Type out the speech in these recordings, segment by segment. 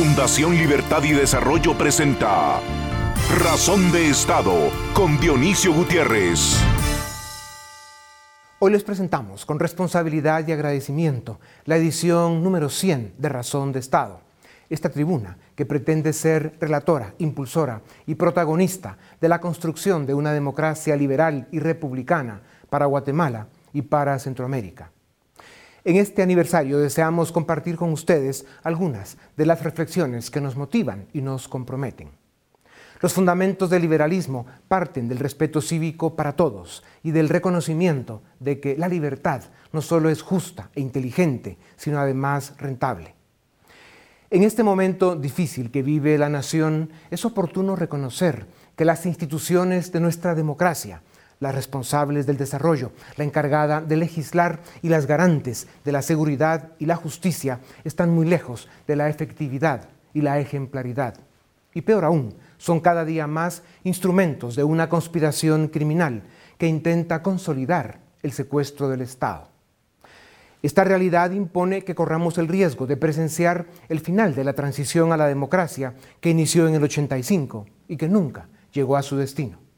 Fundación Libertad y Desarrollo presenta Razón de Estado con Dionisio Gutiérrez. Hoy les presentamos con responsabilidad y agradecimiento la edición número 100 de Razón de Estado. Esta tribuna que pretende ser relatora, impulsora y protagonista de la construcción de una democracia liberal y republicana para Guatemala y para Centroamérica. En este aniversario deseamos compartir con ustedes algunas de las reflexiones que nos motivan y nos comprometen. Los fundamentos del liberalismo parten del respeto cívico para todos y del reconocimiento de que la libertad no solo es justa e inteligente, sino además rentable. En este momento difícil que vive la nación, es oportuno reconocer que las instituciones de nuestra democracia, las responsables del desarrollo, la encargada de legislar y las garantes de la seguridad y la justicia están muy lejos de la efectividad y la ejemplaridad. Y peor aún, son cada día más instrumentos de una conspiración criminal que intenta consolidar el secuestro del Estado. Esta realidad impone que corramos el riesgo de presenciar el final de la transición a la democracia que inició en el 85 y que nunca llegó a su destino.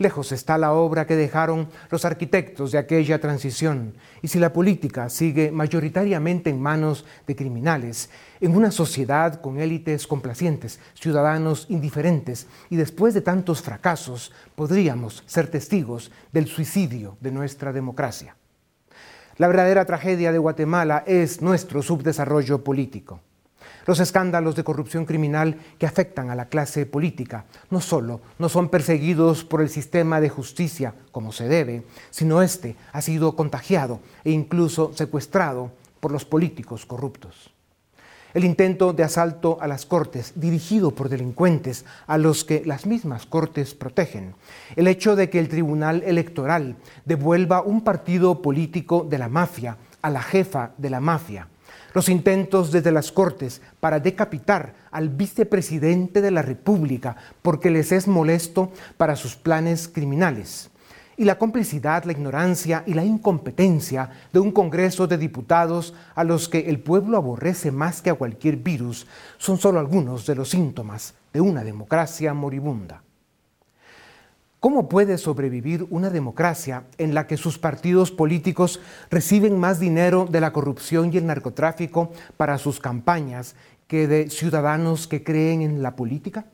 Lejos está la obra que dejaron los arquitectos de aquella transición, y si la política sigue mayoritariamente en manos de criminales, en una sociedad con élites complacientes, ciudadanos indiferentes, y después de tantos fracasos, podríamos ser testigos del suicidio de nuestra democracia. La verdadera tragedia de Guatemala es nuestro subdesarrollo político. Los escándalos de corrupción criminal que afectan a la clase política no solo no son perseguidos por el sistema de justicia como se debe, sino este ha sido contagiado e incluso secuestrado por los políticos corruptos. El intento de asalto a las cortes dirigido por delincuentes a los que las mismas cortes protegen. El hecho de que el Tribunal Electoral devuelva un partido político de la mafia a la jefa de la mafia los intentos desde las Cortes para decapitar al vicepresidente de la República porque les es molesto para sus planes criminales, y la complicidad, la ignorancia y la incompetencia de un Congreso de Diputados a los que el pueblo aborrece más que a cualquier virus son solo algunos de los síntomas de una democracia moribunda. ¿Cómo puede sobrevivir una democracia en la que sus partidos políticos reciben más dinero de la corrupción y el narcotráfico para sus campañas que de ciudadanos que creen en la política?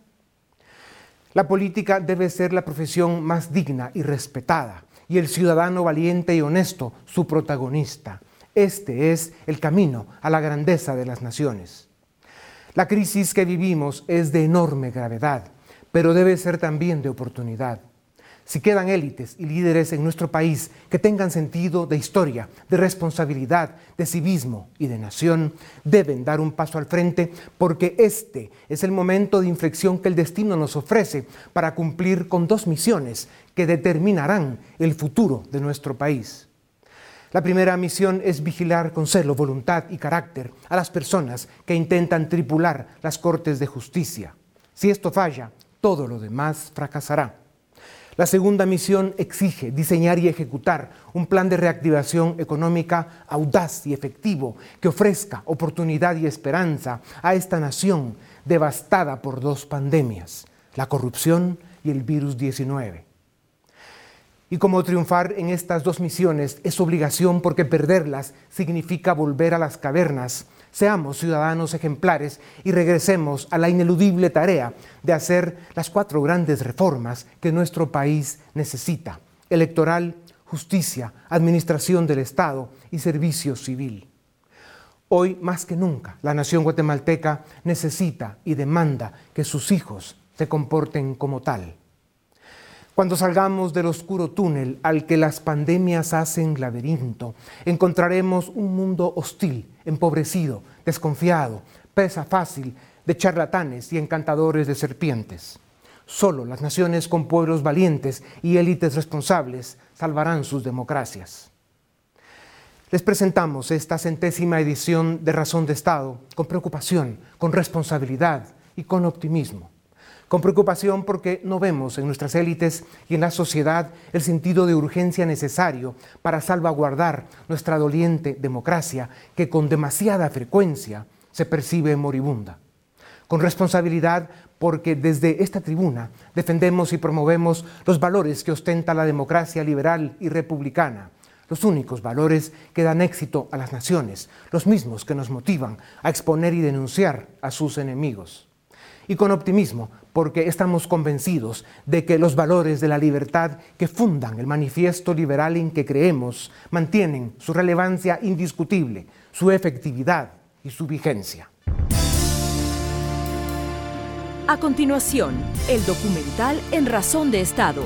La política debe ser la profesión más digna y respetada, y el ciudadano valiente y honesto su protagonista. Este es el camino a la grandeza de las naciones. La crisis que vivimos es de enorme gravedad, pero debe ser también de oportunidad si quedan élites y líderes en nuestro país que tengan sentido de historia, de responsabilidad, de civismo y de nación, deben dar un paso al frente porque este es el momento de inflexión que el destino nos ofrece para cumplir con dos misiones que determinarán el futuro de nuestro país. La primera misión es vigilar con celo, voluntad y carácter a las personas que intentan tripular las cortes de justicia. Si esto falla, todo lo demás fracasará. La segunda misión exige diseñar y ejecutar un plan de reactivación económica audaz y efectivo que ofrezca oportunidad y esperanza a esta nación devastada por dos pandemias, la corrupción y el virus 19. Y como triunfar en estas dos misiones es obligación porque perderlas significa volver a las cavernas Seamos ciudadanos ejemplares y regresemos a la ineludible tarea de hacer las cuatro grandes reformas que nuestro país necesita. Electoral, justicia, administración del Estado y servicio civil. Hoy más que nunca la nación guatemalteca necesita y demanda que sus hijos se comporten como tal. Cuando salgamos del oscuro túnel al que las pandemias hacen laberinto, encontraremos un mundo hostil, empobrecido, desconfiado, presa fácil de charlatanes y encantadores de serpientes. Solo las naciones con pueblos valientes y élites responsables salvarán sus democracias. Les presentamos esta centésima edición de Razón de Estado con preocupación, con responsabilidad y con optimismo con preocupación porque no vemos en nuestras élites y en la sociedad el sentido de urgencia necesario para salvaguardar nuestra doliente democracia que con demasiada frecuencia se percibe moribunda. Con responsabilidad porque desde esta tribuna defendemos y promovemos los valores que ostenta la democracia liberal y republicana, los únicos valores que dan éxito a las naciones, los mismos que nos motivan a exponer y denunciar a sus enemigos. Y con optimismo, porque estamos convencidos de que los valores de la libertad que fundan el manifiesto liberal en que creemos mantienen su relevancia indiscutible, su efectividad y su vigencia. A continuación, el documental En Razón de Estado.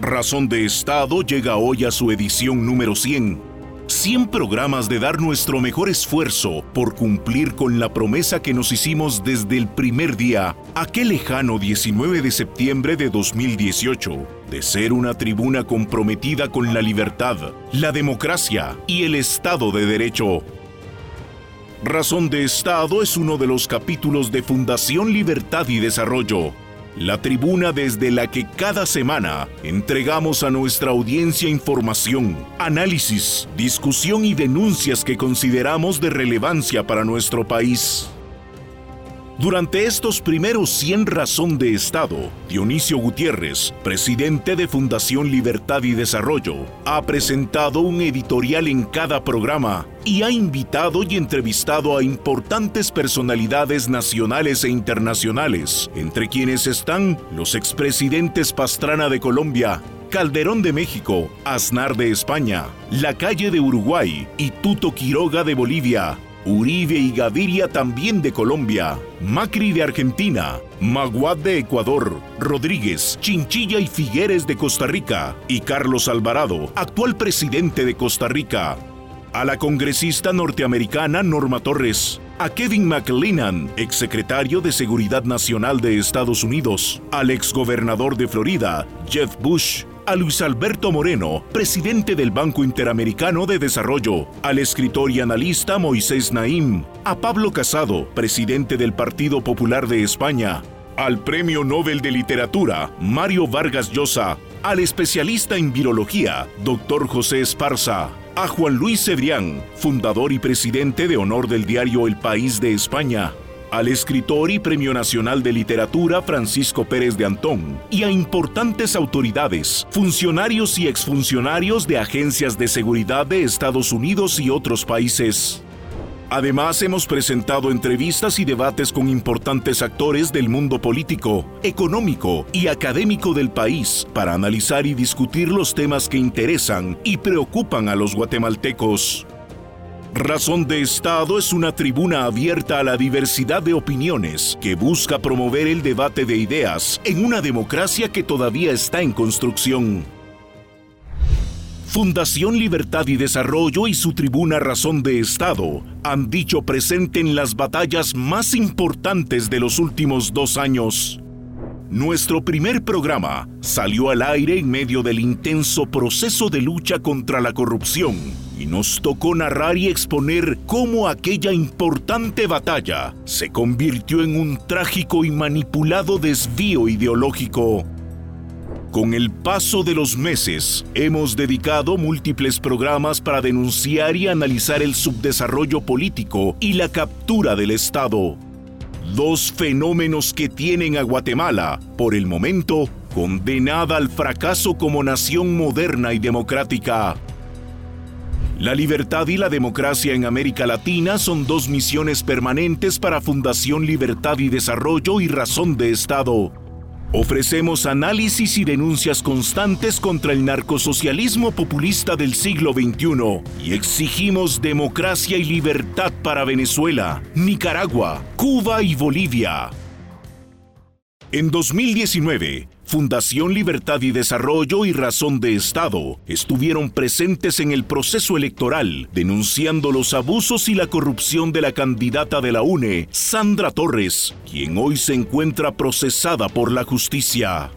Razón de Estado llega hoy a su edición número 100. 100 programas de dar nuestro mejor esfuerzo por cumplir con la promesa que nos hicimos desde el primer día, aquel lejano 19 de septiembre de 2018, de ser una tribuna comprometida con la libertad, la democracia y el Estado de Derecho. Razón de Estado es uno de los capítulos de Fundación Libertad y Desarrollo, la tribuna desde la que cada semana entregamos a nuestra audiencia información, análisis, discusión y denuncias que consideramos de relevancia para nuestro país. Durante estos primeros 100 razón de Estado, Dionisio Gutiérrez, presidente de Fundación Libertad y Desarrollo, ha presentado un editorial en cada programa y ha invitado y entrevistado a importantes personalidades nacionales e internacionales, entre quienes están los expresidentes Pastrana de Colombia, Calderón de México, Aznar de España, La Calle de Uruguay y Tuto Quiroga de Bolivia, Uribe y Gaviria también de Colombia, Macri de Argentina, Maguad de Ecuador, Rodríguez, Chinchilla y Figueres de Costa Rica y Carlos Alvarado, actual presidente de Costa Rica. A la congresista norteamericana Norma Torres, a Kevin McLennan, exsecretario de Seguridad Nacional de Estados Unidos, al exgobernador de Florida, Jeff Bush, a Luis Alberto Moreno, presidente del Banco Interamericano de Desarrollo, al escritor y analista Moisés Naim, a Pablo Casado, presidente del Partido Popular de España, al Premio Nobel de Literatura Mario Vargas Llosa, al especialista en virología, doctor José Esparza, a Juan Luis Cebrián, fundador y presidente de honor del diario El País de España, al escritor y Premio Nacional de Literatura Francisco Pérez de Antón y a importantes autoridades, funcionarios y exfuncionarios de agencias de seguridad de Estados Unidos y otros países. Además, hemos presentado entrevistas y debates con importantes actores del mundo político, económico y académico del país para analizar y discutir los temas que interesan y preocupan a los guatemaltecos. Razón de Estado es una tribuna abierta a la diversidad de opiniones que busca promover el debate de ideas en una democracia que todavía está en construcción. Fundación Libertad y Desarrollo y su tribuna Razón de Estado han dicho presente en las batallas más importantes de los últimos dos años. Nuestro primer programa salió al aire en medio del intenso proceso de lucha contra la corrupción y nos tocó narrar y exponer cómo aquella importante batalla se convirtió en un trágico y manipulado desvío ideológico. Con el paso de los meses, hemos dedicado múltiples programas para denunciar y analizar el subdesarrollo político y la captura del Estado. Dos fenómenos que tienen a Guatemala, por el momento, condenada al fracaso como nación moderna y democrática. La libertad y la democracia en América Latina son dos misiones permanentes para Fundación Libertad y Desarrollo y Razón de Estado. Ofrecemos análisis y denuncias constantes contra el narcosocialismo populista del siglo XXI y exigimos democracia y libertad para Venezuela, Nicaragua, Cuba y Bolivia. En 2019, Fundación Libertad y Desarrollo y Razón de Estado estuvieron presentes en el proceso electoral, denunciando los abusos y la corrupción de la candidata de la UNE, Sandra Torres, quien hoy se encuentra procesada por la justicia.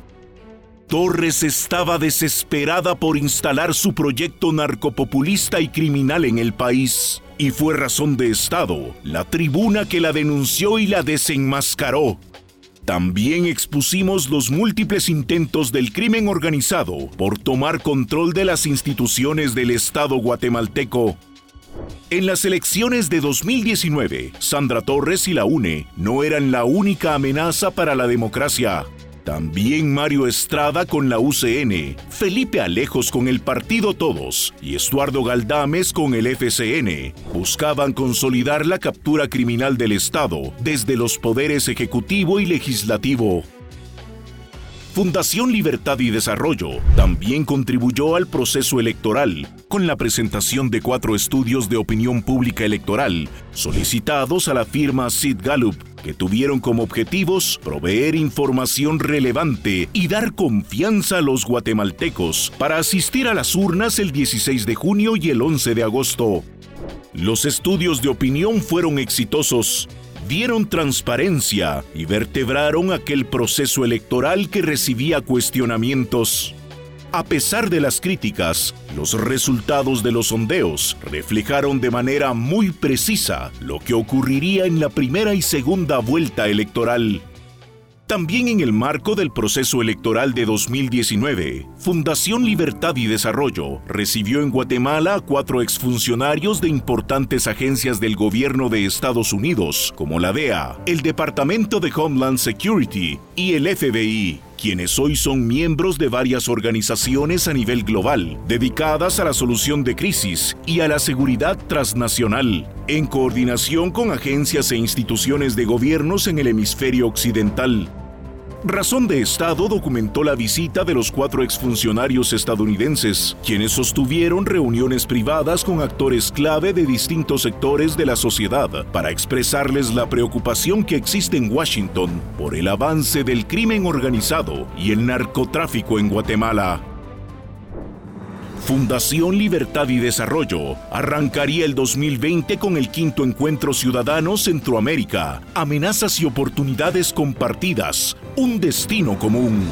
Torres estaba desesperada por instalar su proyecto narcopopulista y criminal en el país, y fue razón de Estado la tribuna que la denunció y la desenmascaró, también expusimos los múltiples intentos del crimen organizado por tomar control de las instituciones del Estado guatemalteco. En las elecciones de 2019, Sandra Torres y la UNE no eran la única amenaza para la democracia. También Mario Estrada con la UCN, Felipe Alejos con el Partido Todos y Estuardo Galdames con el FCN buscaban consolidar la captura criminal del Estado desde los poderes ejecutivo y legislativo. Fundación Libertad y Desarrollo también contribuyó al proceso electoral con la presentación de cuatro estudios de opinión pública electoral solicitados a la firma Sid Gallup que tuvieron como objetivos proveer información relevante y dar confianza a los guatemaltecos para asistir a las urnas el 16 de junio y el 11 de agosto. Los estudios de opinión fueron exitosos dieron transparencia y vertebraron aquel proceso electoral que recibía cuestionamientos. A pesar de las críticas, los resultados de los sondeos reflejaron de manera muy precisa lo que ocurriría en la primera y segunda vuelta electoral. También en el marco del proceso electoral de 2019, Fundación Libertad y Desarrollo recibió en Guatemala a cuatro exfuncionarios de importantes agencias del gobierno de Estados Unidos, como la DEA, el Departamento de Homeland Security y el FBI, quienes hoy son miembros de varias organizaciones a nivel global, dedicadas a la solución de crisis y a la seguridad transnacional, en coordinación con agencias e instituciones de gobiernos en el hemisferio occidental. Razón de Estado documentó la visita de los cuatro exfuncionarios estadounidenses, quienes sostuvieron reuniones privadas con actores clave de distintos sectores de la sociedad para expresarles la preocupación que existe en Washington por el avance del crimen organizado y el narcotráfico en Guatemala. Fundación Libertad y Desarrollo arrancaría el 2020 con el quinto encuentro ciudadano Centroamérica, amenazas y oportunidades compartidas, un destino común.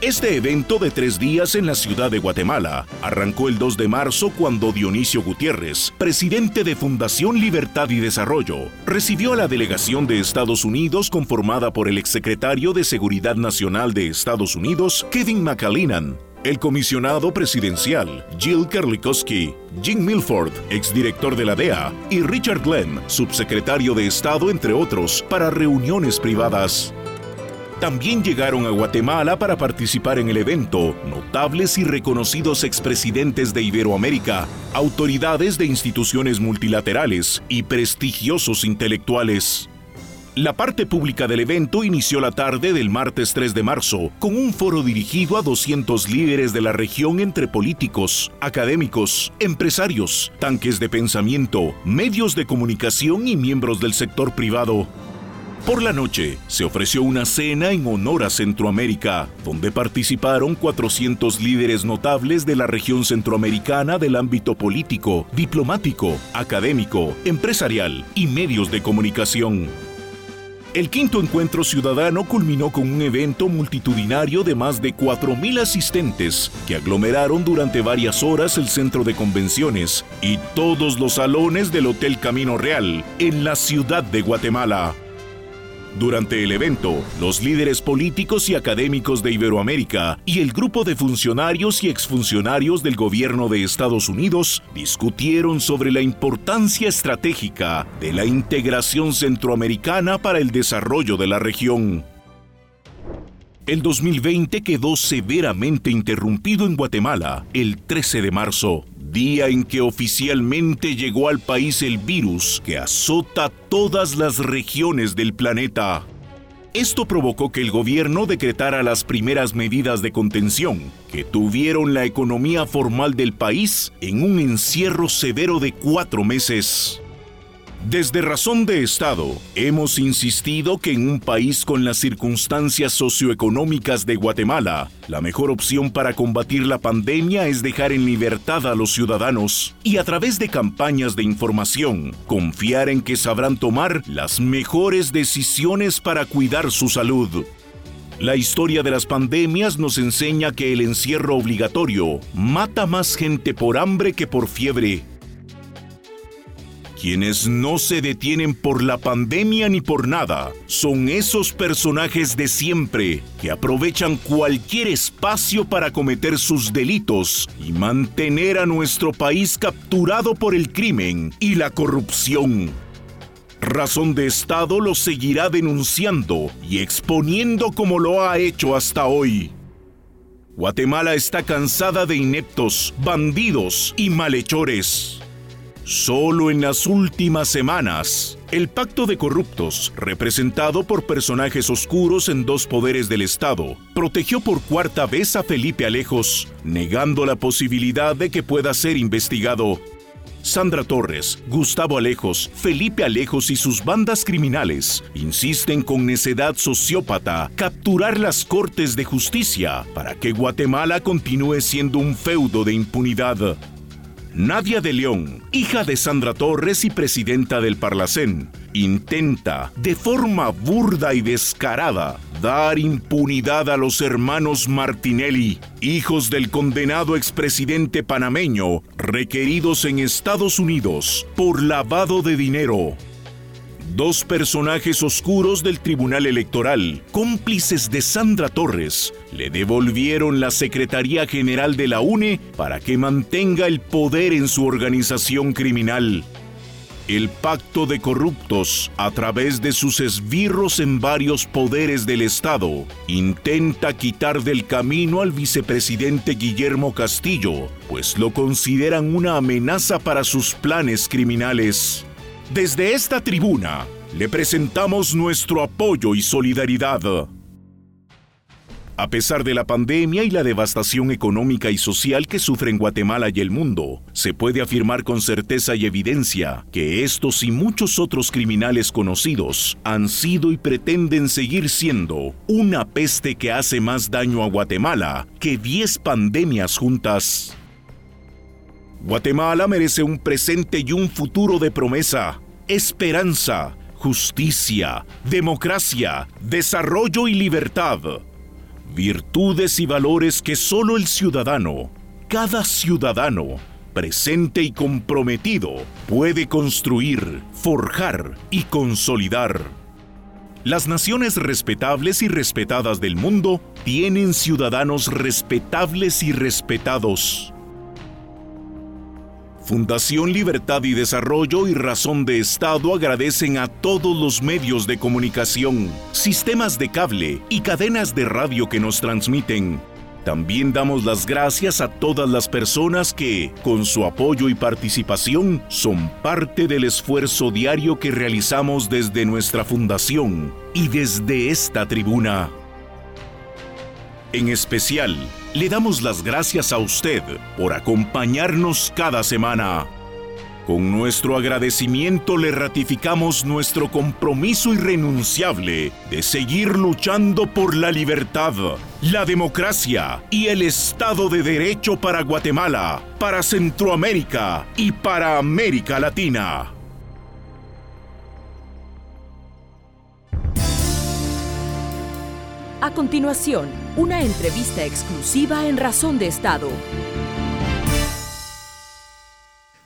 Este evento de tres días en la ciudad de Guatemala arrancó el 2 de marzo cuando Dionisio Gutiérrez, presidente de Fundación Libertad y Desarrollo, recibió a la delegación de Estados Unidos conformada por el exsecretario de Seguridad Nacional de Estados Unidos, Kevin McAleenan, el comisionado presidencial Jill Kerlikowski, Jim Milford, exdirector de la DEA, y Richard Glenn, subsecretario de Estado, entre otros, para reuniones privadas. También llegaron a Guatemala para participar en el evento notables y reconocidos expresidentes de Iberoamérica, autoridades de instituciones multilaterales y prestigiosos intelectuales. La parte pública del evento inició la tarde del martes 3 de marzo con un foro dirigido a 200 líderes de la región entre políticos, académicos, empresarios, tanques de pensamiento, medios de comunicación y miembros del sector privado. Por la noche se ofreció una cena en honor a Centroamérica, donde participaron 400 líderes notables de la región centroamericana del ámbito político, diplomático, académico, empresarial y medios de comunicación. El quinto encuentro ciudadano culminó con un evento multitudinario de más de 4.000 asistentes que aglomeraron durante varias horas el centro de convenciones y todos los salones del Hotel Camino Real en la ciudad de Guatemala. Durante el evento, los líderes políticos y académicos de Iberoamérica y el grupo de funcionarios y exfuncionarios del gobierno de Estados Unidos discutieron sobre la importancia estratégica de la integración centroamericana para el desarrollo de la región. El 2020 quedó severamente interrumpido en Guatemala el 13 de marzo, día en que oficialmente llegó al país el virus que azota todas las regiones del planeta. Esto provocó que el gobierno decretara las primeras medidas de contención, que tuvieron la economía formal del país en un encierro severo de cuatro meses. Desde Razón de Estado, hemos insistido que en un país con las circunstancias socioeconómicas de Guatemala, la mejor opción para combatir la pandemia es dejar en libertad a los ciudadanos y a través de campañas de información, confiar en que sabrán tomar las mejores decisiones para cuidar su salud. La historia de las pandemias nos enseña que el encierro obligatorio mata más gente por hambre que por fiebre Quienes no se detienen por la pandemia ni por nada son esos personajes de siempre que aprovechan cualquier espacio para cometer sus delitos y mantener a nuestro país capturado por el crimen y la corrupción. Razón de Estado lo seguirá denunciando y exponiendo como lo ha hecho hasta hoy. Guatemala está cansada de ineptos, bandidos y malhechores. Solo en las últimas semanas, el pacto de corruptos, representado por personajes oscuros en dos poderes del Estado, protegió por cuarta vez a Felipe Alejos, negando la posibilidad de que pueda ser investigado. Sandra Torres, Gustavo Alejos, Felipe Alejos y sus bandas criminales insisten con necedad sociópata capturar las cortes de justicia para que Guatemala continúe siendo un feudo de impunidad. Nadia de León, hija de Sandra Torres y presidenta del Parlacén, intenta, de forma burda y descarada, dar impunidad a los hermanos Martinelli, hijos del condenado expresidente panameño, requeridos en Estados Unidos por lavado de dinero Dos personajes oscuros del Tribunal Electoral, cómplices de Sandra Torres, le devolvieron la Secretaría General de la UNE para que mantenga el poder en su organización criminal. El pacto de corruptos, a través de sus esbirros en varios poderes del Estado, intenta quitar del camino al vicepresidente Guillermo Castillo, pues lo consideran una amenaza para sus planes criminales. Desde esta tribuna le presentamos nuestro apoyo y solidaridad. A pesar de la pandemia y la devastación económica y social que sufren Guatemala y el mundo, se puede afirmar con certeza y evidencia que estos y muchos otros criminales conocidos han sido y pretenden seguir siendo una peste que hace más daño a Guatemala que 10 pandemias juntas. Guatemala merece un presente y un futuro de promesa, esperanza, justicia, democracia, desarrollo y libertad. Virtudes y valores que solo el ciudadano, cada ciudadano, presente y comprometido, puede construir, forjar y consolidar. Las naciones respetables y respetadas del mundo tienen ciudadanos respetables y respetados. Fundación Libertad y Desarrollo y Razón de Estado agradecen a todos los medios de comunicación, sistemas de cable y cadenas de radio que nos transmiten. También damos las gracias a todas las personas que, con su apoyo y participación, son parte del esfuerzo diario que realizamos desde nuestra fundación y desde esta tribuna. En especial, le damos las gracias a usted por acompañarnos cada semana. Con nuestro agradecimiento le ratificamos nuestro compromiso irrenunciable de seguir luchando por la libertad, la democracia y el Estado de Derecho para Guatemala, para Centroamérica y para América Latina. A continuación, una entrevista exclusiva en Razón de Estado.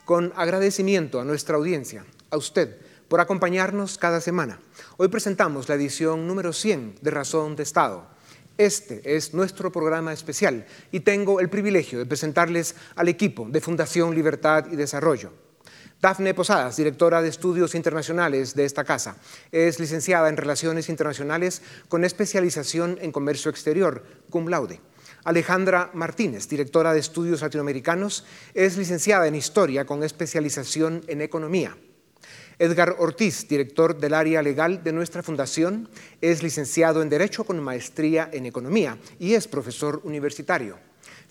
Con agradecimiento a nuestra audiencia, a usted, por acompañarnos cada semana. Hoy presentamos la edición número 100 de Razón de Estado. Este es nuestro programa especial y tengo el privilegio de presentarles al equipo de Fundación Libertad y Desarrollo. Dafne Posadas, directora de Estudios Internacionales de esta casa. Es licenciada en Relaciones Internacionales con especialización en Comercio Exterior, cum laude. Alejandra Martínez, directora de Estudios Latinoamericanos, es licenciada en Historia con especialización en Economía. Edgar Ortiz, director del área legal de nuestra fundación, es licenciado en Derecho con maestría en Economía y es profesor universitario.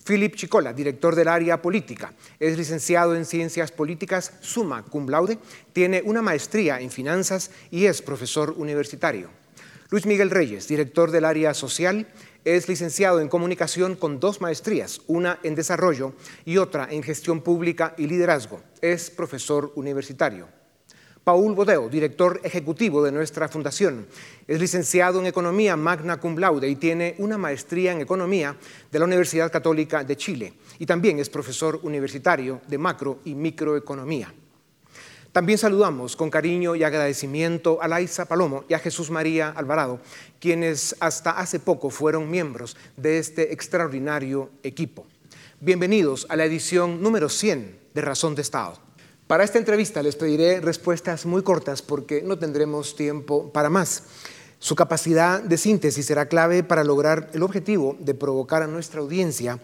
Philip Chicola, director del área política, es licenciado en Ciencias Políticas, summa cum laude, tiene una maestría en finanzas y es profesor universitario. Luis Miguel Reyes, director del área social, es licenciado en comunicación con dos maestrías, una en desarrollo y otra en gestión pública y liderazgo. Es profesor universitario. Paul Bodeo, director ejecutivo de nuestra fundación. Es licenciado en Economía magna cum laude y tiene una maestría en Economía de la Universidad Católica de Chile y también es profesor universitario de macro y microeconomía. También saludamos con cariño y agradecimiento a Laisa Palomo y a Jesús María Alvarado, quienes hasta hace poco fueron miembros de este extraordinario equipo. Bienvenidos a la edición número 100 de Razón de Estado. Para esta entrevista les pediré respuestas muy cortas porque no tendremos tiempo para más. Su capacidad de síntesis será clave para lograr el objetivo de provocar a nuestra audiencia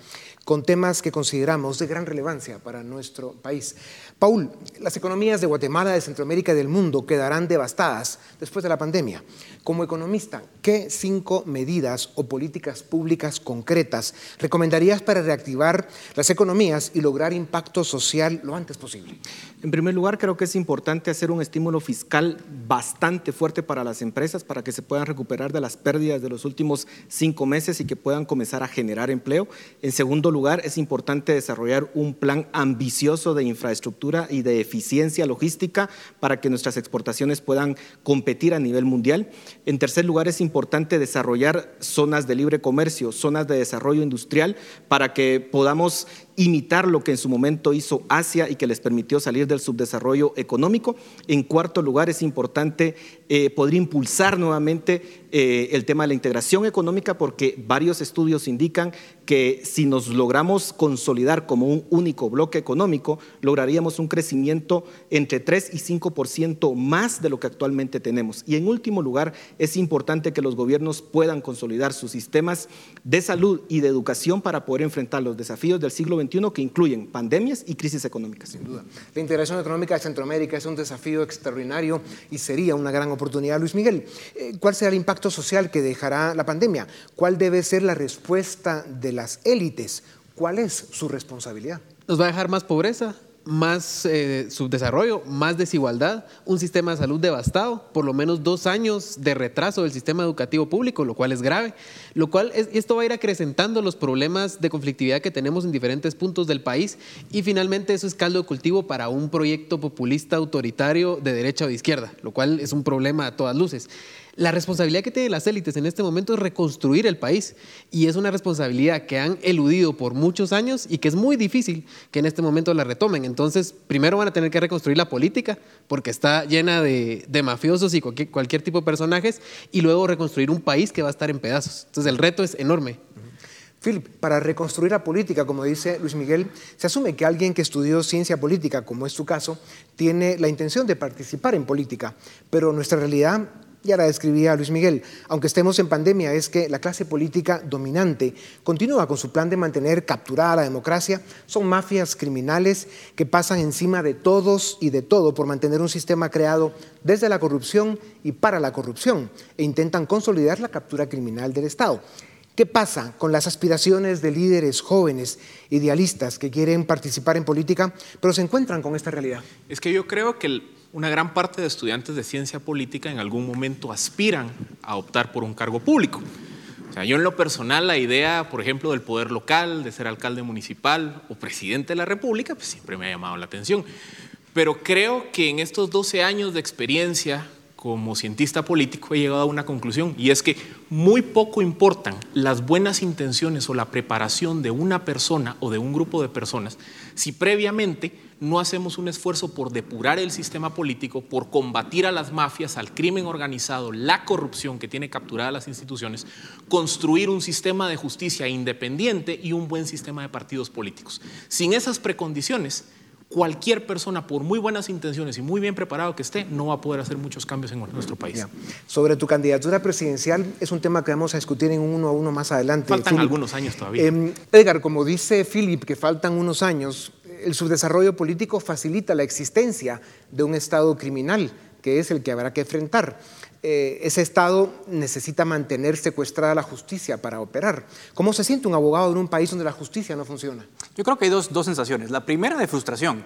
con temas que consideramos de gran relevancia para nuestro país. Paul, las economías de Guatemala, de Centroamérica y del mundo quedarán devastadas después de la pandemia. Como economista, ¿qué cinco medidas o políticas públicas concretas recomendarías para reactivar las economías y lograr impacto social lo antes posible? En primer lugar, creo que es importante hacer un estímulo fiscal bastante fuerte para las empresas para que se puedan recuperar de las pérdidas de los últimos cinco meses y que puedan comenzar a generar empleo. En segundo lugar, es importante desarrollar un plan ambicioso de infraestructura y de eficiencia logística para que nuestras exportaciones puedan competir a nivel mundial. En tercer lugar, es importante desarrollar zonas de libre comercio, zonas de desarrollo industrial, para que podamos imitar lo que en su momento hizo Asia y que les permitió salir del subdesarrollo económico. En cuarto lugar, es importante eh, poder impulsar nuevamente eh, el tema de la integración económica porque varios estudios indican que si nos logramos consolidar como un único bloque económico, lograríamos un crecimiento entre 3 y 5% más de lo que actualmente tenemos. Y en último lugar, es importante que los gobiernos puedan consolidar sus sistemas de salud y de educación para poder enfrentar los desafíos del siglo XXI que incluyen pandemias y crisis económicas. Sin duda. La integración económica de Centroamérica es un desafío extraordinario y sería una gran oportunidad. Luis Miguel, eh, ¿cuál será el impacto social que dejará la pandemia? ¿Cuál debe ser la respuesta de las élites? ¿Cuál es su responsabilidad? Nos va a dejar más pobreza, más eh, subdesarrollo, más desigualdad, un sistema de salud devastado, por lo menos dos años de retraso del sistema educativo público, lo cual es grave, lo cual esto va a ir acrecentando los problemas de conflictividad que tenemos en diferentes puntos del país y finalmente eso es caldo de cultivo para un proyecto populista autoritario de derecha o de izquierda, lo cual es un problema a todas luces. La responsabilidad que tienen las élites en este momento es reconstruir el país y es una responsabilidad que han eludido por muchos años y que es muy difícil que en este momento la retomen. Entonces, primero van a tener que reconstruir la política porque está llena de, mafiosos y cualquier, cualquier tipo de personajes y luego reconstruir un país que va a estar en pedazos. Entonces, el reto es enorme. Philip, para reconstruir la política, como dice Luis Miguel, se asume que alguien que estudió ciencia política, como es su caso, tiene la intención de participar en política, pero nuestra realidad ya la describía Luis Miguel, aunque estemos en pandemia, es que la clase política dominante continúa con su plan de mantener capturada la democracia. Son mafias criminales que pasan encima de todos y de todo por mantener un sistema creado desde la corrupción y para la corrupción e intentan consolidar la captura criminal del Estado. ¿Qué pasa con las aspiraciones de líderes jóvenes, idealistas, que quieren participar en política, pero se encuentran con esta realidad? Es que yo creo que una gran parte de estudiantes de ciencia política en algún momento aspiran a optar por un cargo público. O sea, yo en lo personal la idea, por ejemplo, del poder local, de ser alcalde municipal o presidente de la República, pues siempre me ha llamado la atención. Pero creo que en estos 12 años de experiencia como cientista político he llegado a una conclusión y es que muy poco importan las buenas intenciones o la preparación de una persona o de un grupo de personas si previamente no hacemos un esfuerzo por depurar el sistema político, por combatir a las mafias, al crimen organizado, la corrupción que tiene capturadas las instituciones, construir un sistema de justicia independiente y un buen sistema de partidos políticos. Sin esas precondiciones, cualquier persona, por muy buenas intenciones y muy bien preparado que esté, no va a poder hacer muchos cambios en nuestro país. Sobre tu candidatura presidencial, es un tema que vamos a discutir en uno a uno más adelante. Faltan algunos años todavía. Eh, Edgar, como dice Philip, que faltan unos años, el subdesarrollo político facilita la existencia de un Estado criminal, que es el que habrá que enfrentar. Eh, ese Estado necesita mantener secuestrada la justicia para operar. ¿Cómo se siente un abogado en un país donde la justicia no funciona? Yo creo que hay dos, dos sensaciones. La primera de frustración,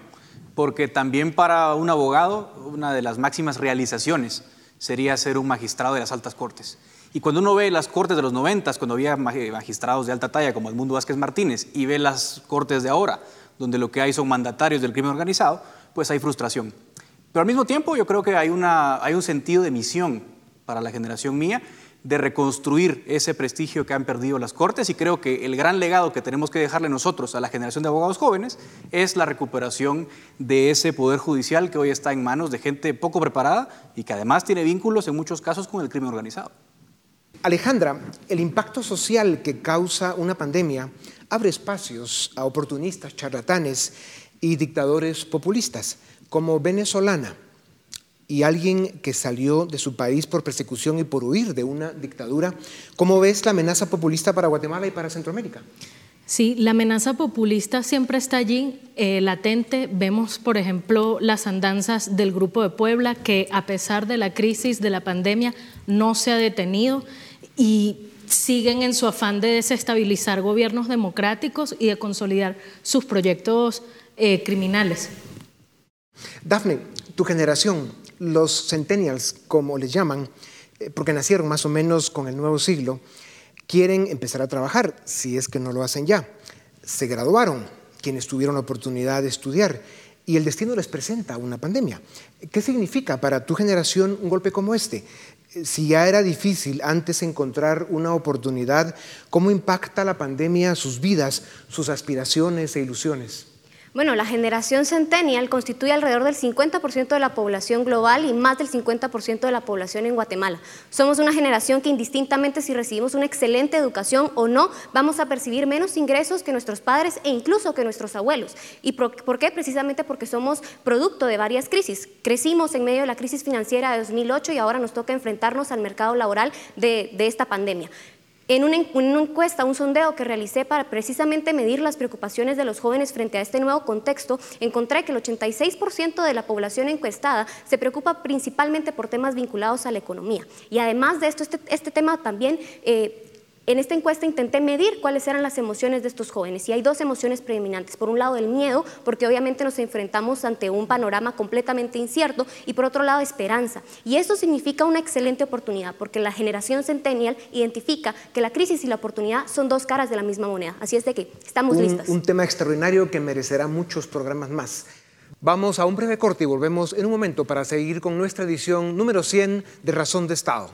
porque también para un abogado una de las máximas realizaciones sería ser un magistrado de las altas cortes. Y cuando uno ve las cortes de los noventas, cuando había magistrados de alta talla como Edmundo Vázquez Martínez, y ve las cortes de ahora, donde lo que hay son mandatarios del crimen organizado, pues hay frustración. Pero al mismo tiempo yo creo que hay, una, hay un sentido de misión para la generación mía de reconstruir ese prestigio que han perdido las Cortes y creo que el gran legado que tenemos que dejarle nosotros a la generación de abogados jóvenes es la recuperación de ese poder judicial que hoy está en manos de gente poco preparada y que además tiene vínculos en muchos casos con el crimen organizado. Alejandra, el impacto social que causa una pandemia abre espacios a oportunistas, charlatanes y dictadores populistas. Como venezolana, y alguien que salió de su país por persecución y por huir de una dictadura. ¿Cómo ves la amenaza populista para Guatemala y para Centroamérica? Sí, la amenaza populista siempre está allí, eh, latente. Vemos, por ejemplo, las andanzas del Grupo de Puebla, que a pesar de la crisis de la pandemia no se ha detenido y siguen en su afán de desestabilizar gobiernos democráticos y de consolidar sus proyectos eh, criminales. Dafne, tu generación los centennials, como les llaman, eh, porque nacieron más o menos con el nuevo siglo, quieren empezar a trabajar, si es que no lo hacen ya. Se graduaron quienes tuvieron la oportunidad de estudiar y el destino les presenta una pandemia. ¿Qué significa para tu generación un golpe como este? Si ya era difícil antes encontrar una oportunidad, ¿cómo impacta la pandemia sus vidas, sus aspiraciones e ilusiones? Bueno, la generación centennial constituye alrededor del 50% de la población global y más del 50% de la población en Guatemala. Somos una generación que indistintamente si recibimos una excelente educación o no, vamos a percibir menos ingresos que nuestros padres e incluso que nuestros abuelos. ¿Y por qué? Precisamente porque somos producto de varias crisis. Crecimos en medio de la crisis financiera de 2008 y ahora nos toca enfrentarnos al mercado laboral de, de esta pandemia. En una, encuesta, un sondeo que realicé para precisamente medir las preocupaciones de los jóvenes frente a este nuevo contexto, encontré que el 86% de la población encuestada se preocupa principalmente por temas vinculados a la economía. Y además de esto, este, este tema también eh, en esta encuesta intenté medir cuáles eran las emociones de estos jóvenes y hay dos emociones predominantes. Por un lado el miedo, porque obviamente nos enfrentamos ante un panorama completamente incierto y por otro lado esperanza. Y eso significa una excelente oportunidad porque la generación centennial identifica que la crisis y la oportunidad son dos caras de la misma moneda. Así es de que estamos un, listas. Un tema extraordinario que merecerá muchos programas más. Vamos a un breve corte y volvemos en un momento para seguir con nuestra edición número 100 de Razón de Estado.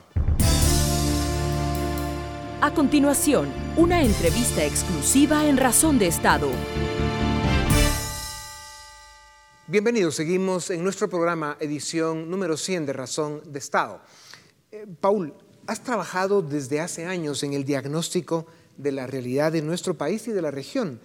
A continuación, una entrevista exclusiva en Razón de Estado. Bienvenidos, seguimos en nuestro programa edición número 100 de Razón de Estado. Eh, Paul, has trabajado desde hace años en el diagnóstico de la realidad de nuestro país y de la región.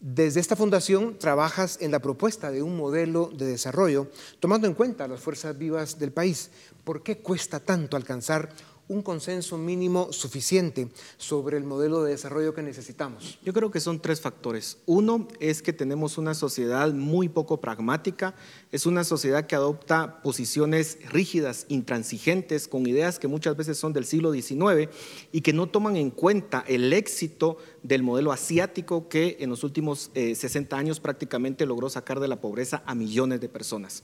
Desde esta fundación trabajas en la propuesta de un modelo de desarrollo tomando en cuenta las fuerzas vivas del país. ¿Por qué cuesta tanto alcanzar un consenso mínimo suficiente sobre el modelo de desarrollo que necesitamos? Yo creo que son tres factores. Uno es que tenemos una sociedad muy poco pragmática, es una sociedad que adopta posiciones rígidas, intransigentes, con ideas que muchas veces son del siglo XIX y que no toman en cuenta el éxito del modelo asiático que en los últimos 60 eh, años prácticamente logró sacar de la pobreza a millones de personas.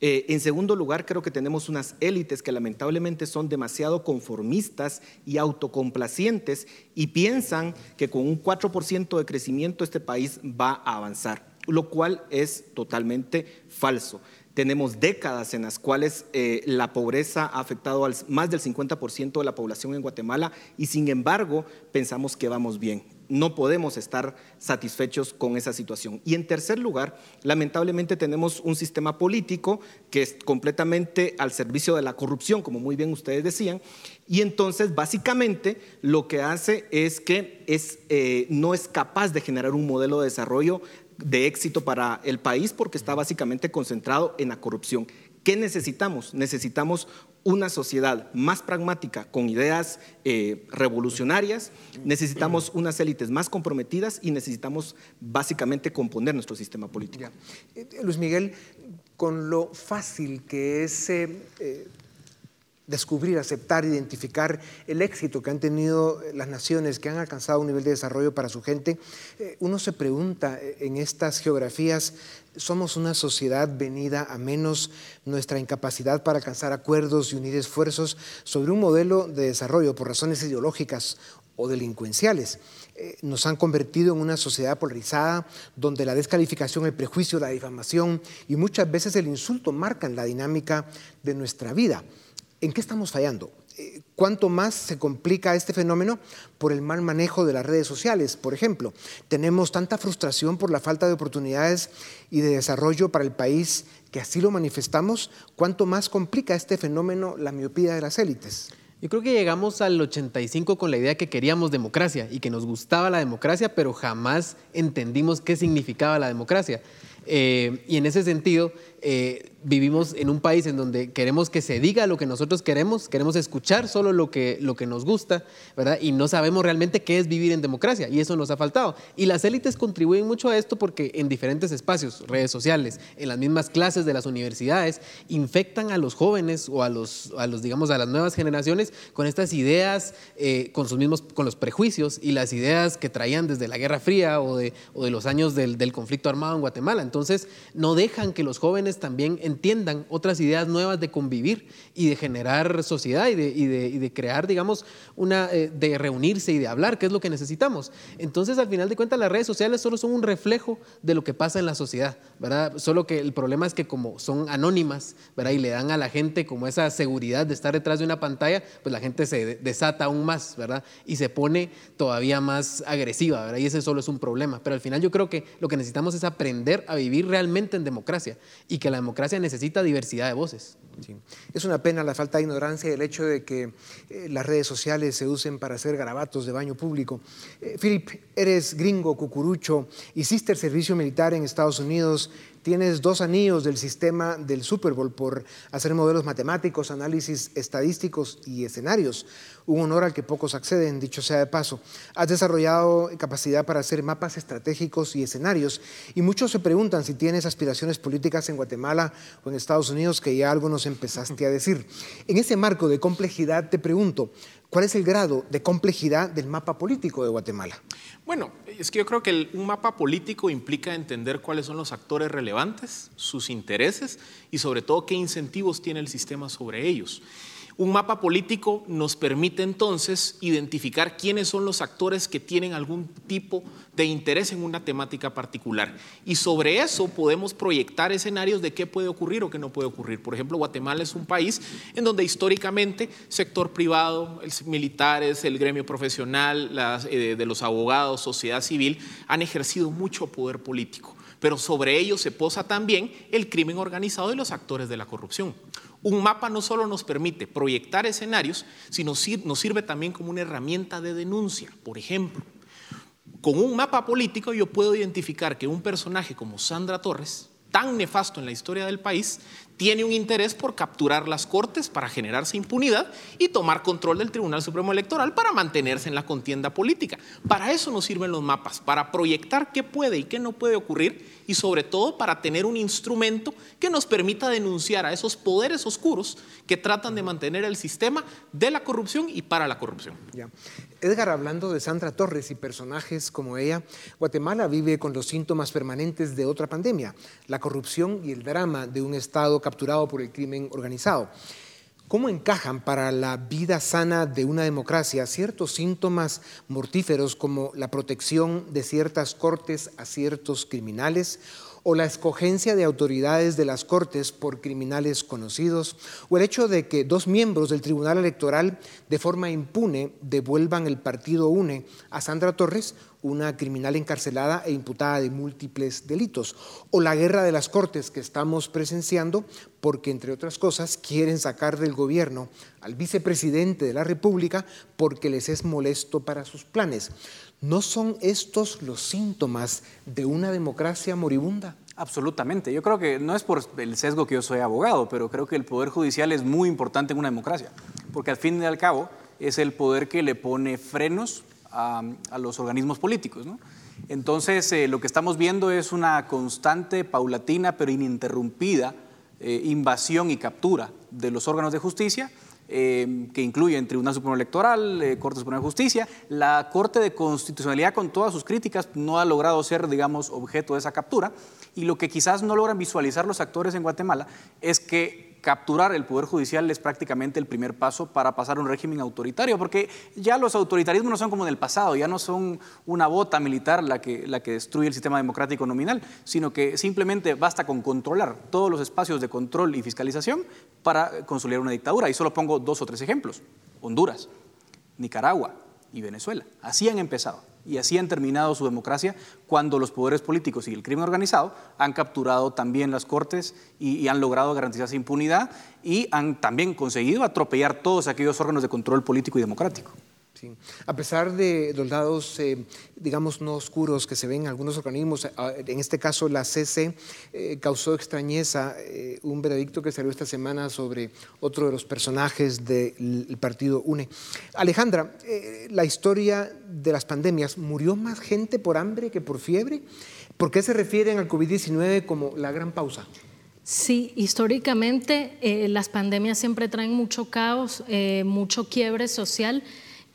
Eh, en segundo lugar, creo que tenemos unas élites que lamentablemente son demasiado conformistas y autocomplacientes y piensan que con un 4% de crecimiento este país va a avanzar, lo cual es totalmente falso. Tenemos décadas en las cuales eh, la pobreza ha afectado al más del 50% de la población en Guatemala y sin embargo pensamos que vamos bien no podemos estar satisfechos con esa situación. Y en tercer lugar, lamentablemente tenemos un sistema político que es completamente al servicio de la corrupción, como muy bien ustedes decían, y entonces básicamente lo que hace es que es, eh, no es capaz de generar un modelo de desarrollo de éxito para el país porque está básicamente concentrado en la corrupción. ¿Qué necesitamos? Necesitamos una sociedad más pragmática, con ideas eh, revolucionarias, necesitamos unas élites más comprometidas y necesitamos básicamente componer nuestro sistema político. Eh, Luis Miguel, con lo fácil que es eh, descubrir, aceptar, identificar el éxito que han tenido las naciones que han alcanzado un nivel de desarrollo para su gente, uno se pregunta en estas geografías somos una sociedad venida a menos nuestra incapacidad para alcanzar acuerdos y unir esfuerzos sobre un modelo de desarrollo por razones ideológicas o delincuenciales. Eh, nos han convertido en una sociedad polarizada donde la descalificación, el prejuicio, la difamación y muchas veces el insulto marcan la dinámica de nuestra vida. ¿En qué estamos fallando? eh, cuánto más se complica este fenómeno por el mal manejo de las redes sociales. Por ejemplo, tenemos tanta frustración por la falta de oportunidades y de desarrollo para el país que así lo manifestamos, cuánto más complica este fenómeno la miopía de las élites. Yo creo que llegamos al 85 con la idea que queríamos democracia y que nos gustaba la democracia, pero jamás entendimos qué significaba la democracia. Eh, y en ese sentido, eh, vivimos en un país en donde queremos que se diga lo que nosotros queremos, queremos escuchar solo lo que, lo que nos gusta, ¿verdad? Y no sabemos realmente qué es vivir en democracia, y eso nos ha faltado. Y las élites contribuyen mucho a esto porque en diferentes espacios, redes sociales, en las mismas clases de las universidades, infectan a los jóvenes o a los, a los digamos, a las nuevas generaciones con estas ideas, eh, con sus mismos, con los prejuicios y las ideas que traían desde la Guerra Fría o de, o de los años del, del conflicto armado en Guatemala. Entonces, no dejan que los jóvenes también entiendan otras ideas nuevas de convivir y de generar sociedad y de, crear, digamos, una, eh, de reunirse y de hablar, que es lo que necesitamos. Entonces, al final de cuentas, las redes sociales solo son un reflejo de lo que pasa en la sociedad, ¿verdad? Solo que el problema es que como son anónimas, ¿verdad? Y le dan a la gente como esa seguridad de estar detrás de una pantalla, pues la gente se desata aún más, ¿verdad? Y se pone todavía más agresiva, ¿verdad? Y ese solo es un problema. Pero al final yo creo que lo que necesitamos es aprender a vivir realmente en democracia y que la democracia necesita diversidad de voces. Es una pena la falta de ignorancia y el hecho de que eh, las redes sociales se usen para hacer garabatos de baño público. Eh, Philip, eres gringo, cucurucho, hiciste el servicio militar en Estados Unidos, Tienes dos anillos del sistema del Super Bowl por hacer modelos matemáticos, análisis estadísticos y escenarios. Un honor al que pocos acceden, dicho sea de paso. Has desarrollado capacidad para hacer mapas estratégicos y escenarios y muchos se preguntan si tienes aspiraciones políticas en Guatemala o en Estados Unidos, que ya algo nos empezaste a decir. En ese marco de complejidad te pregunto, ¿Cuál es el grado de complejidad del mapa político de Guatemala? Bueno, es que yo creo que un mapa político implica entender cuáles son los actores relevantes, sus intereses y sobre todo qué incentivos tiene el sistema sobre ellos. Un mapa político nos permite entonces identificar quiénes son los actores que tienen algún tipo de interés en una temática particular. Y sobre eso podemos proyectar escenarios de qué puede ocurrir o qué no puede ocurrir. Por ejemplo, Guatemala es un país en donde históricamente sector privado, militares, el gremio profesional, eh, de los abogados, sociedad civil, han ejercido mucho poder político pero sobre ello se posa también el crimen organizado y los actores de la corrupción. Un mapa no solo nos permite proyectar escenarios, sino nos sirve también como una herramienta de denuncia. Por ejemplo, con un mapa político yo puedo identificar que un personaje como Sandra Torres, tan nefasto en la historia del país, tiene un interés por capturar las cortes para generarse impunidad y tomar control del Tribunal Supremo Electoral para mantenerse en la contienda política. Para eso nos sirven los mapas, para proyectar qué puede y qué no puede ocurrir y sobre todo para tener un instrumento que nos permita denunciar a esos poderes oscuros que tratan de mantener el sistema de la corrupción y para la corrupción. Edgar, hablando de Sandra Torres y personajes como ella, Guatemala vive con los síntomas permanentes de otra pandemia, la corrupción y el drama de un Estado capturado por el crimen organizado. ¿Cómo encajan para la vida sana de una democracia ciertos síntomas mortíferos como la protección de ciertas cortes a ciertos criminales o la escogencia de autoridades de las Cortes por criminales conocidos, o el hecho de que dos miembros del Tribunal Electoral de forma impune devuelvan el partido UNE a Sandra Torres, una criminal encarcelada e imputada de múltiples delitos, o la guerra de las Cortes que estamos presenciando porque, entre otras cosas, quieren sacar del gobierno al vicepresidente de la República porque les es molesto para sus planes. ¿No son estos los síntomas de una democracia moribunda? Absolutamente. Yo creo que no es por el sesgo que yo soy abogado, pero creo que el poder judicial es muy importante en una democracia, porque al fin y al cabo es el poder que le pone frenos a, los organismos políticos. Entonces, eh, lo que estamos viendo es una constante, paulatina, pero ininterrumpida eh, invasión y captura de los órganos de justicia eh, que incluyen Tribunal Supremo Electoral, eh, Corte Suprema de Justicia. La Corte de Constitucionalidad, con todas sus críticas, no ha logrado ser, digamos, objeto de esa captura. Y lo que quizás no logran visualizar los actores en Guatemala es que capturar el Poder Judicial es prácticamente el primer paso para pasar a un régimen autoritario, porque ya los autoritarismos no son como en el pasado, ya no son una bota militar la que, la que destruye el sistema democrático nominal, sino que simplemente basta con controlar todos los espacios de control y fiscalización para consolidar una dictadura. Y solo pongo dos o tres ejemplos. Honduras, Nicaragua y Venezuela. Así han empezado y así han terminado su democracia cuando los poderes políticos y el crimen organizado han capturado también las cortes y, han logrado garantizar esa impunidad y han también conseguido atropellar todos aquellos órganos de control político y democrático. A pesar de los lados, eh, digamos, no oscuros que se ven en algunos organismos, en este caso la CC eh, causó extrañeza eh, un veredicto que salió esta semana sobre otro de los personajes del partido UNE. Alejandra, la historia de las pandemias, ¿murió más gente por hambre que por fiebre? ¿Por qué se refieren al COVID-19 como la gran pausa? Sí, históricamente las pandemias siempre traen mucho caos, mucho quiebre social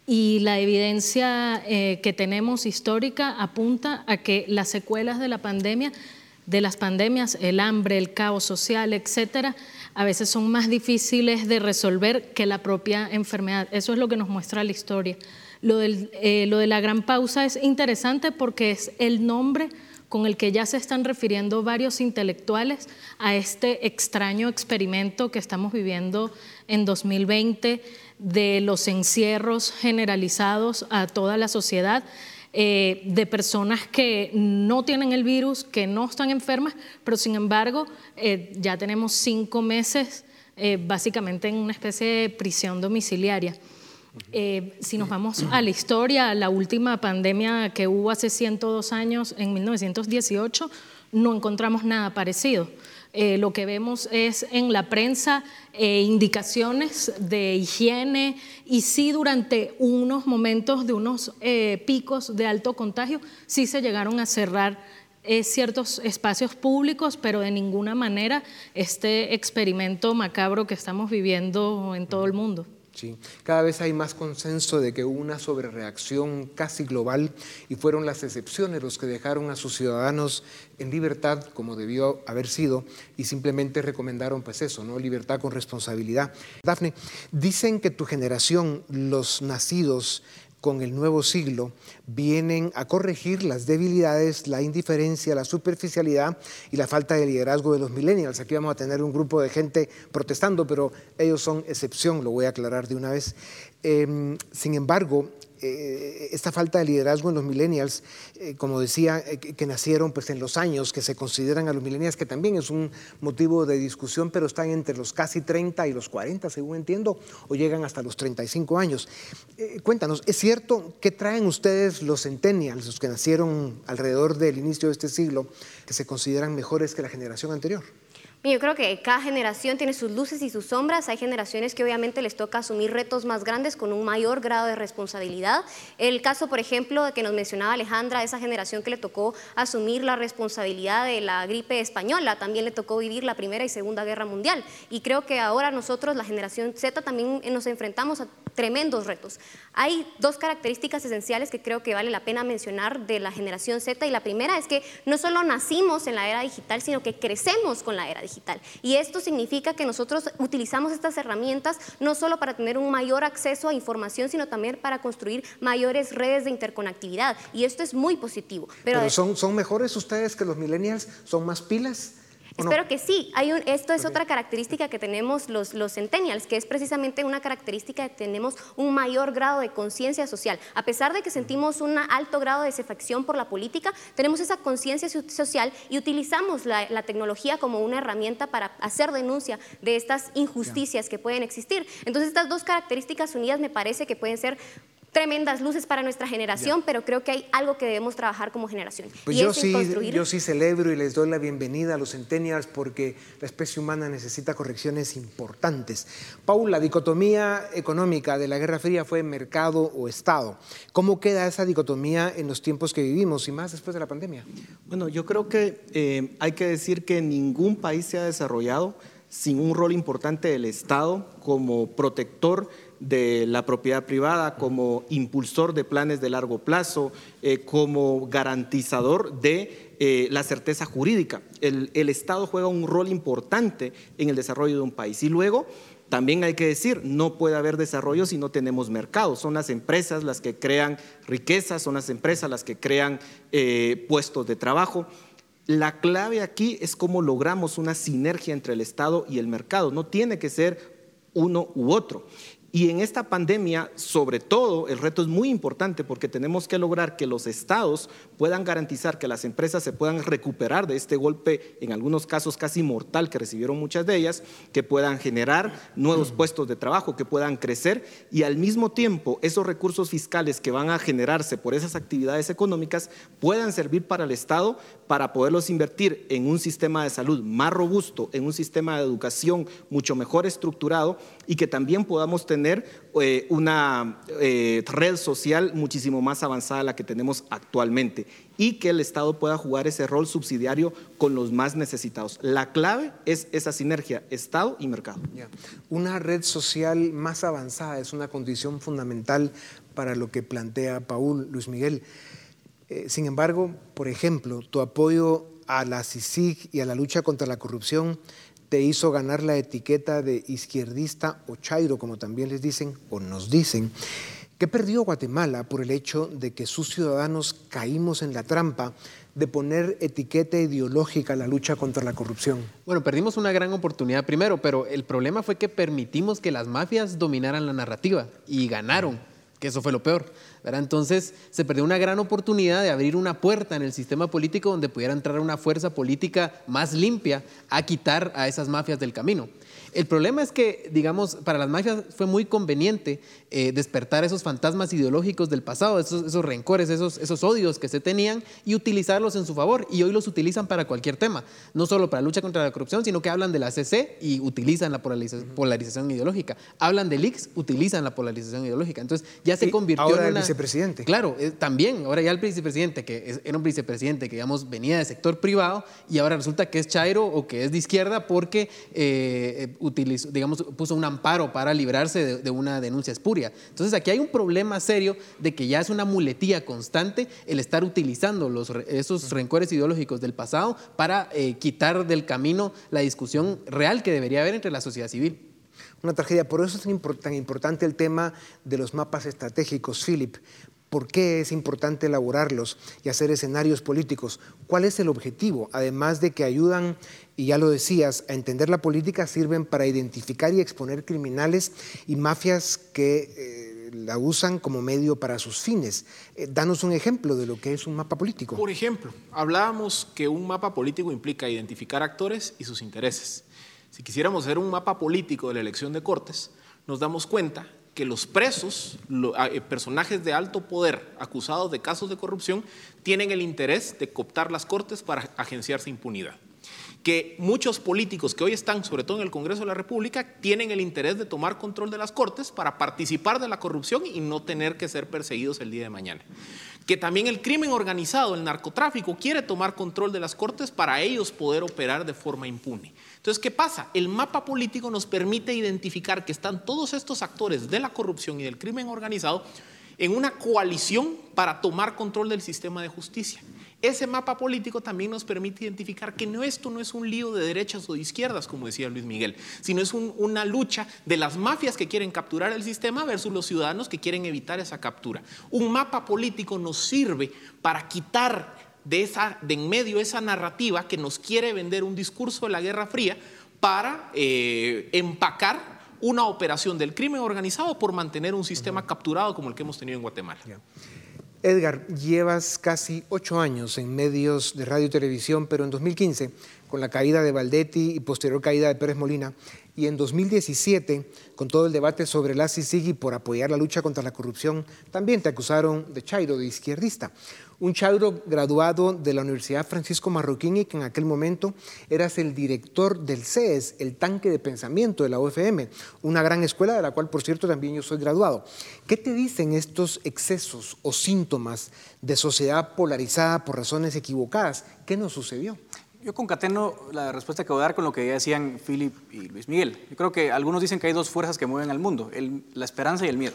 y la evidencia eh, que tenemos histórica apunta a que las secuelas de la pandemia, de las pandemias, el hambre, el caos social, etcétera, a veces son más difíciles de resolver que la propia enfermedad. Eso es lo que nos muestra la historia. Lo, eh, lo de la gran pausa es interesante porque es el nombre con el que ya se están refiriendo varios intelectuales a este extraño experimento que estamos viviendo en 2020 de los encierros generalizados a toda la sociedad. Eh, de personas que no tienen el virus, que no están enfermas, pero sin embargo eh, ya tenemos cinco meses eh, básicamente en una especie de prisión domiciliaria. Si nos vamos a la historia, la última pandemia que hubo hace 102 años, en 1918, no encontramos nada parecido. Eh, lo que vemos es en la prensa eh, indicaciones de higiene y sí durante unos momentos de unos eh, picos de alto contagio, sí se llegaron a cerrar ciertos espacios públicos, pero de ninguna manera este experimento macabro que estamos viviendo en todo el mundo. Sí. Cada vez hay más consenso de que hubo una sobrereacción casi global y fueron las excepciones los que dejaron a sus ciudadanos en libertad como debió haber sido y simplemente recomendaron pues eso, ¿no? Libertad con responsabilidad. Dafne, dicen que tu generación, los nacidos con el nuevo siglo vienen a corregir las debilidades, la indiferencia, la superficialidad y la falta de liderazgo de los millennials. Aquí vamos a tener un grupo de gente protestando, pero ellos son excepción, lo voy a aclarar de una vez. Em, sin embargo, eh, esta falta de liderazgo en los millennials, eh, como decía, eh, que, nacieron pues, en los años que se consideran a los millennials, que también es un motivo de discusión, pero están entre los casi 30 y los 40, según entiendo, o llegan hasta los 35 años. cuéntanos, ¿es cierto que traen ustedes los centennials, los que nacieron alrededor del inicio de este siglo, que se consideran mejores que la generación anterior? Yo creo que cada generación tiene sus luces y sus sombras. Hay generaciones que obviamente les toca asumir retos más grandes con un mayor grado de responsabilidad. El caso, por ejemplo, que nos mencionaba Alejandra, esa generación que le tocó asumir la responsabilidad de la gripe española, también le tocó vivir la Primera y Segunda Guerra Mundial. Y creo que ahora nosotros, la generación Z, también nos enfrentamos a tremendos retos. Hay dos características esenciales que creo que vale la pena mencionar de la generación Z y la primera es que no solo nacimos en la era digital, sino que crecemos con la era digital. Y esto significa que nosotros utilizamos estas herramientas no solo para tener un mayor acceso a información, sino también para construir mayores redes de interconectividad. Y esto es muy positivo. Pero, son, son mejores ustedes que los millennials, son más pilas. Espero que sí. Hay esto es otra característica que tenemos los, los centennials, que es precisamente una característica de que tenemos un mayor grado de conciencia social. A pesar de que sentimos un alto grado de desafección por la política, tenemos esa conciencia social y utilizamos la, la, tecnología como una herramienta para hacer denuncia de estas injusticias que pueden existir. Entonces, estas dos características unidas me parece que pueden ser tremendas luces para nuestra generación, pero creo que hay algo que debemos trabajar como generación. Pues yo, sí, yo sí celebro y les doy la bienvenida a los centennials porque la especie humana necesita correcciones importantes. Paul, la dicotomía económica de la Guerra Fría fue mercado o Estado. ¿Cómo queda esa dicotomía en los tiempos que vivimos y más después de la pandemia? Bueno, yo creo que eh, hay que decir que ningún país se ha desarrollado sin un rol importante del Estado como protector de la propiedad privada, como impulsor de planes de largo plazo, eh, como garantizador de eh, la certeza jurídica. El, el Estado juega un rol importante en el desarrollo de un país. Y luego, también hay que decir, no puede haber desarrollo si no tenemos mercado. Son las empresas las que crean riqueza, son las empresas las que crean eh, puestos de trabajo. La clave aquí es cómo logramos una sinergia entre el Estado y el mercado. No tiene que ser uno u otro. Y en esta pandemia, sobre todo, el reto es muy importante porque tenemos que lograr que los estados puedan garantizar que las empresas se puedan recuperar de este golpe, en algunos casos casi mortal que recibieron muchas de ellas, que puedan generar nuevos puestos de trabajo, que puedan crecer. Y al mismo tiempo esos recursos fiscales que van a generarse por esas actividades económicas puedan servir para el Estado para poderlos invertir en un sistema de salud más robusto, en un sistema de educación mucho mejor estructurado y que también podamos tener eh, una eh, red social muchísimo más avanzada a la que tenemos actualmente y que el Estado pueda jugar ese rol subsidiario con los más necesitados. La clave es esa sinergia Estado y mercado. Una red social más avanzada es una condición fundamental para lo que plantea Paul Luis Miguel. Eh, sin embargo, por ejemplo, tu apoyo a la CICIG y a la lucha contra la corrupción te hizo ganar la etiqueta de izquierdista o chairo, como también les dicen o nos dicen. ¿Qué perdió Guatemala por el hecho de que sus ciudadanos caímos en la trampa de poner etiqueta ideológica a la lucha contra la corrupción? Bueno, perdimos una gran oportunidad primero, pero el problema fue que permitimos que las mafias dominaran la narrativa y ganaron que eso fue lo peor. Entonces se perdió una gran oportunidad de abrir una puerta en el sistema político donde pudiera entrar una fuerza política más limpia a quitar a esas mafias del camino. El problema es que, digamos, para las mafias fue muy conveniente eh, despertar esos fantasmas ideológicos del pasado, esos, esos rencores, esos, esos odios que se tenían y utilizarlos en su favor. Y hoy los utilizan para cualquier tema, no solo para la lucha contra la corrupción, sino que hablan de la CC y utilizan la polarización, ideológica. Hablan del IX, utilizan la polarización ideológica. Entonces ya se convirtió ahora en el vicepresidente. Claro, eh, también. Ahora ya el vicepresidente, que era un vicepresidente que, digamos, venía del sector privado y ahora resulta que es chairo o que es de izquierda porque eh, utilizó, digamos, puso un amparo para librarse de, una denuncia espuria. Entonces aquí hay un problema serio de que ya es una muletía constante el estar utilizando los, esos rencores ideológicos del pasado para eh, quitar del camino la discusión real que debería haber entre la sociedad civil. Una tragedia, por eso es tan importante el tema de los mapas estratégicos, Philip, ¿Por qué es importante elaborarlos y hacer escenarios políticos? ¿Cuál es el objetivo? Además de que ayudan, y ya lo decías, a entender la política, sirven para identificar y exponer criminales y mafias que eh, la usan como medio para sus fines. Eh, danos un ejemplo de lo que es un mapa político. Por ejemplo, hablábamos que un mapa político implica identificar actores y sus intereses. Si quisiéramos hacer un mapa político de la elección de Cortes, nos damos cuenta que los presos, eh, personajes de alto poder acusados de casos de corrupción, tienen el interés de cooptar las cortes para agenciarse impunidad. Que muchos políticos que hoy están, sobre todo en el Congreso de la República, tienen el interés de tomar control de las cortes para participar de la corrupción y no tener que ser perseguidos el día de mañana que también el crimen organizado, el narcotráfico, quiere tomar control de las cortes para ellos poder operar de forma impune. Entonces, ¿qué pasa? El mapa político nos permite identificar que están todos estos actores de la corrupción y del crimen organizado en una coalición para tomar control del sistema de justicia. Ese mapa político también nos permite identificar que no, esto no es un lío de derechas o de izquierdas, como decía Luis Miguel, sino es una lucha de las mafias que quieren capturar el sistema versus los ciudadanos que quieren evitar esa captura. Un mapa político nos sirve para quitar de, esa, de en medio esa narrativa que nos quiere vender un discurso de la Guerra Fría para eh, empacar una operación del crimen organizado por mantener un sistema capturado como el que hemos tenido en Guatemala. Edgar, llevas casi ocho años en medios de radio y televisión, pero en 2015, con la caída de Valdetti y posterior caída de Pérez Molina, y en 2017, con todo el debate sobre la CICIGI por apoyar la lucha contra la corrupción, también te acusaron de chairo, de izquierdista. Un chairo graduado de la Universidad Francisco Marroquín y que en aquel momento eras el director del CES, el tanque de pensamiento de la UFM, una gran escuela de la cual, por cierto, también yo soy graduado. ¿Qué te dicen estos excesos o síntomas de sociedad polarizada por razones equivocadas? ¿Qué nos sucedió? Yo concateno la respuesta que voy a dar con lo que ya decían Philip y Luis Miguel. Yo creo que algunos dicen que hay dos fuerzas que mueven al mundo, la esperanza y el miedo.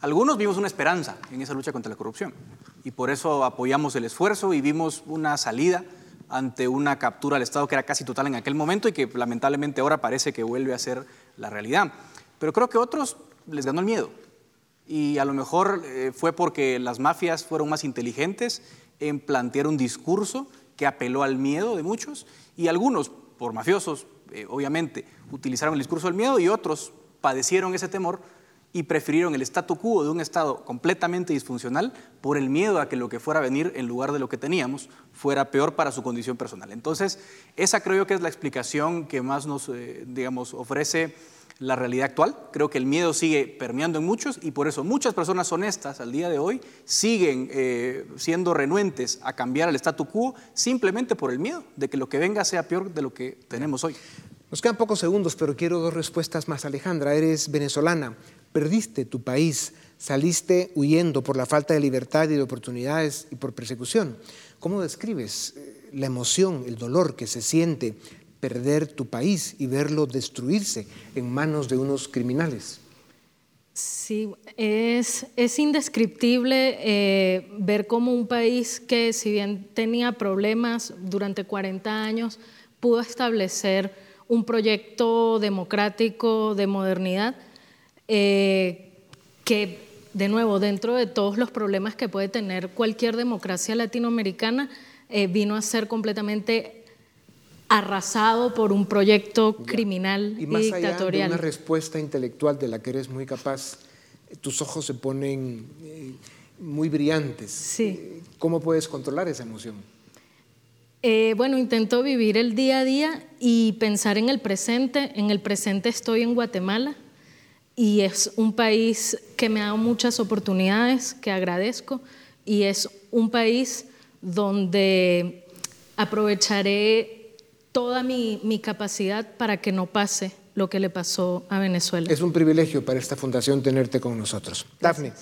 Algunos vimos una esperanza en esa lucha contra la corrupción y por eso apoyamos el esfuerzo y vimos una salida ante una captura al Estado que era casi total en aquel momento y que lamentablemente ahora parece que vuelve a ser la realidad. Pero creo que otros les ganó el miedo y a lo mejor eh, fue porque las mafias fueron más inteligentes en plantear un discurso que apeló al miedo de muchos y algunos, por mafiosos, eh, obviamente, utilizaron el discurso del miedo y otros padecieron ese temor y prefirieron el statu quo de un Estado completamente disfuncional por el miedo a que lo que fuera a venir en lugar de lo que teníamos fuera peor para su condición personal. Entonces, esa creo yo que es la explicación que más nos, eh, digamos, ofrece la realidad actual. Creo que el miedo sigue permeando en muchos y por eso muchas personas honestas al día de hoy siguen eh, siendo renuentes a cambiar el statu quo simplemente por el miedo de que lo que venga sea peor de lo que tenemos hoy. Nos quedan pocos segundos, pero quiero dos respuestas más. Alejandra, eres venezolana, perdiste tu país, saliste huyendo por la falta de libertad y de oportunidades y por persecución. ¿Cómo describes eh, la emoción, el dolor que se siente perder tu país y verlo destruirse en manos de unos criminales? Sí, es, es indescriptible eh, ver cómo un país que si bien tenía problemas durante 40 años, pudo establecer un proyecto democrático de modernidad eh, que, de nuevo, dentro de todos los problemas que puede tener cualquier democracia latinoamericana, eh, vino a ser completamente arrasado por un proyecto criminal y, más dictatorial. Allá de una respuesta intelectual de la que eres muy capaz, tus ojos se ponen eh, muy brillantes. Sí. ¿Cómo puedes controlar esa emoción? Eh, bueno, intento vivir el día a día y pensar en el presente. En el presente estoy en Guatemala y es un país que me ha dado muchas oportunidades, que agradezco, y es un país donde aprovecharé toda mi, mi capacidad para que no pase lo que le pasó a Venezuela. Es un privilegio para esta fundación tenerte con nosotros. Dafne.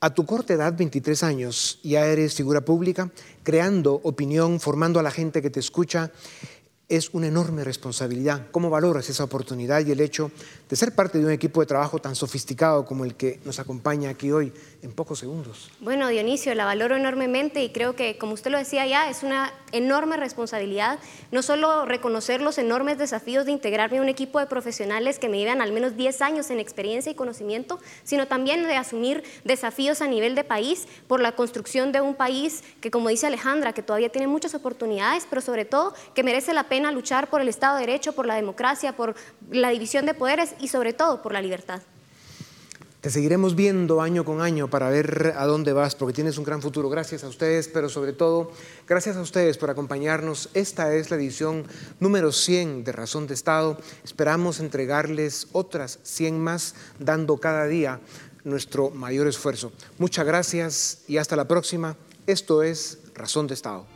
A tu corta edad, 23 años, ya eres figura pública, creando opinión, formando a la gente que te escucha es una enorme responsabilidad. ¿Cómo valoras esa oportunidad y el hecho de ser parte de un equipo de trabajo tan sofisticado como el que nos acompaña aquí hoy en pocos segundos? Bueno, Dionisio, la valoro enormemente y creo que, como usted lo decía ya, es una enorme responsabilidad, no solo reconocer los enormes desafíos de integrarme a un equipo de profesionales que me llevan al menos 10 años en experiencia y conocimiento, sino también de asumir desafíos a nivel de país por la construcción de un país que, como dice Alejandra, que todavía tiene muchas oportunidades, pero sobre todo que merece la pena luchar por el Estado de Derecho, por la democracia, por la división de poderes y sobre todo por la libertad. Te seguiremos viendo año con año para ver a dónde vas, porque tienes un gran futuro. Gracias a ustedes, pero sobre todo, gracias a ustedes por acompañarnos. Esta es la edición número 100 de Razón de Estado. Esperamos entregarles otras 100 más, dando cada día nuestro mayor esfuerzo. Muchas gracias y hasta la próxima. Esto es Razón de Estado.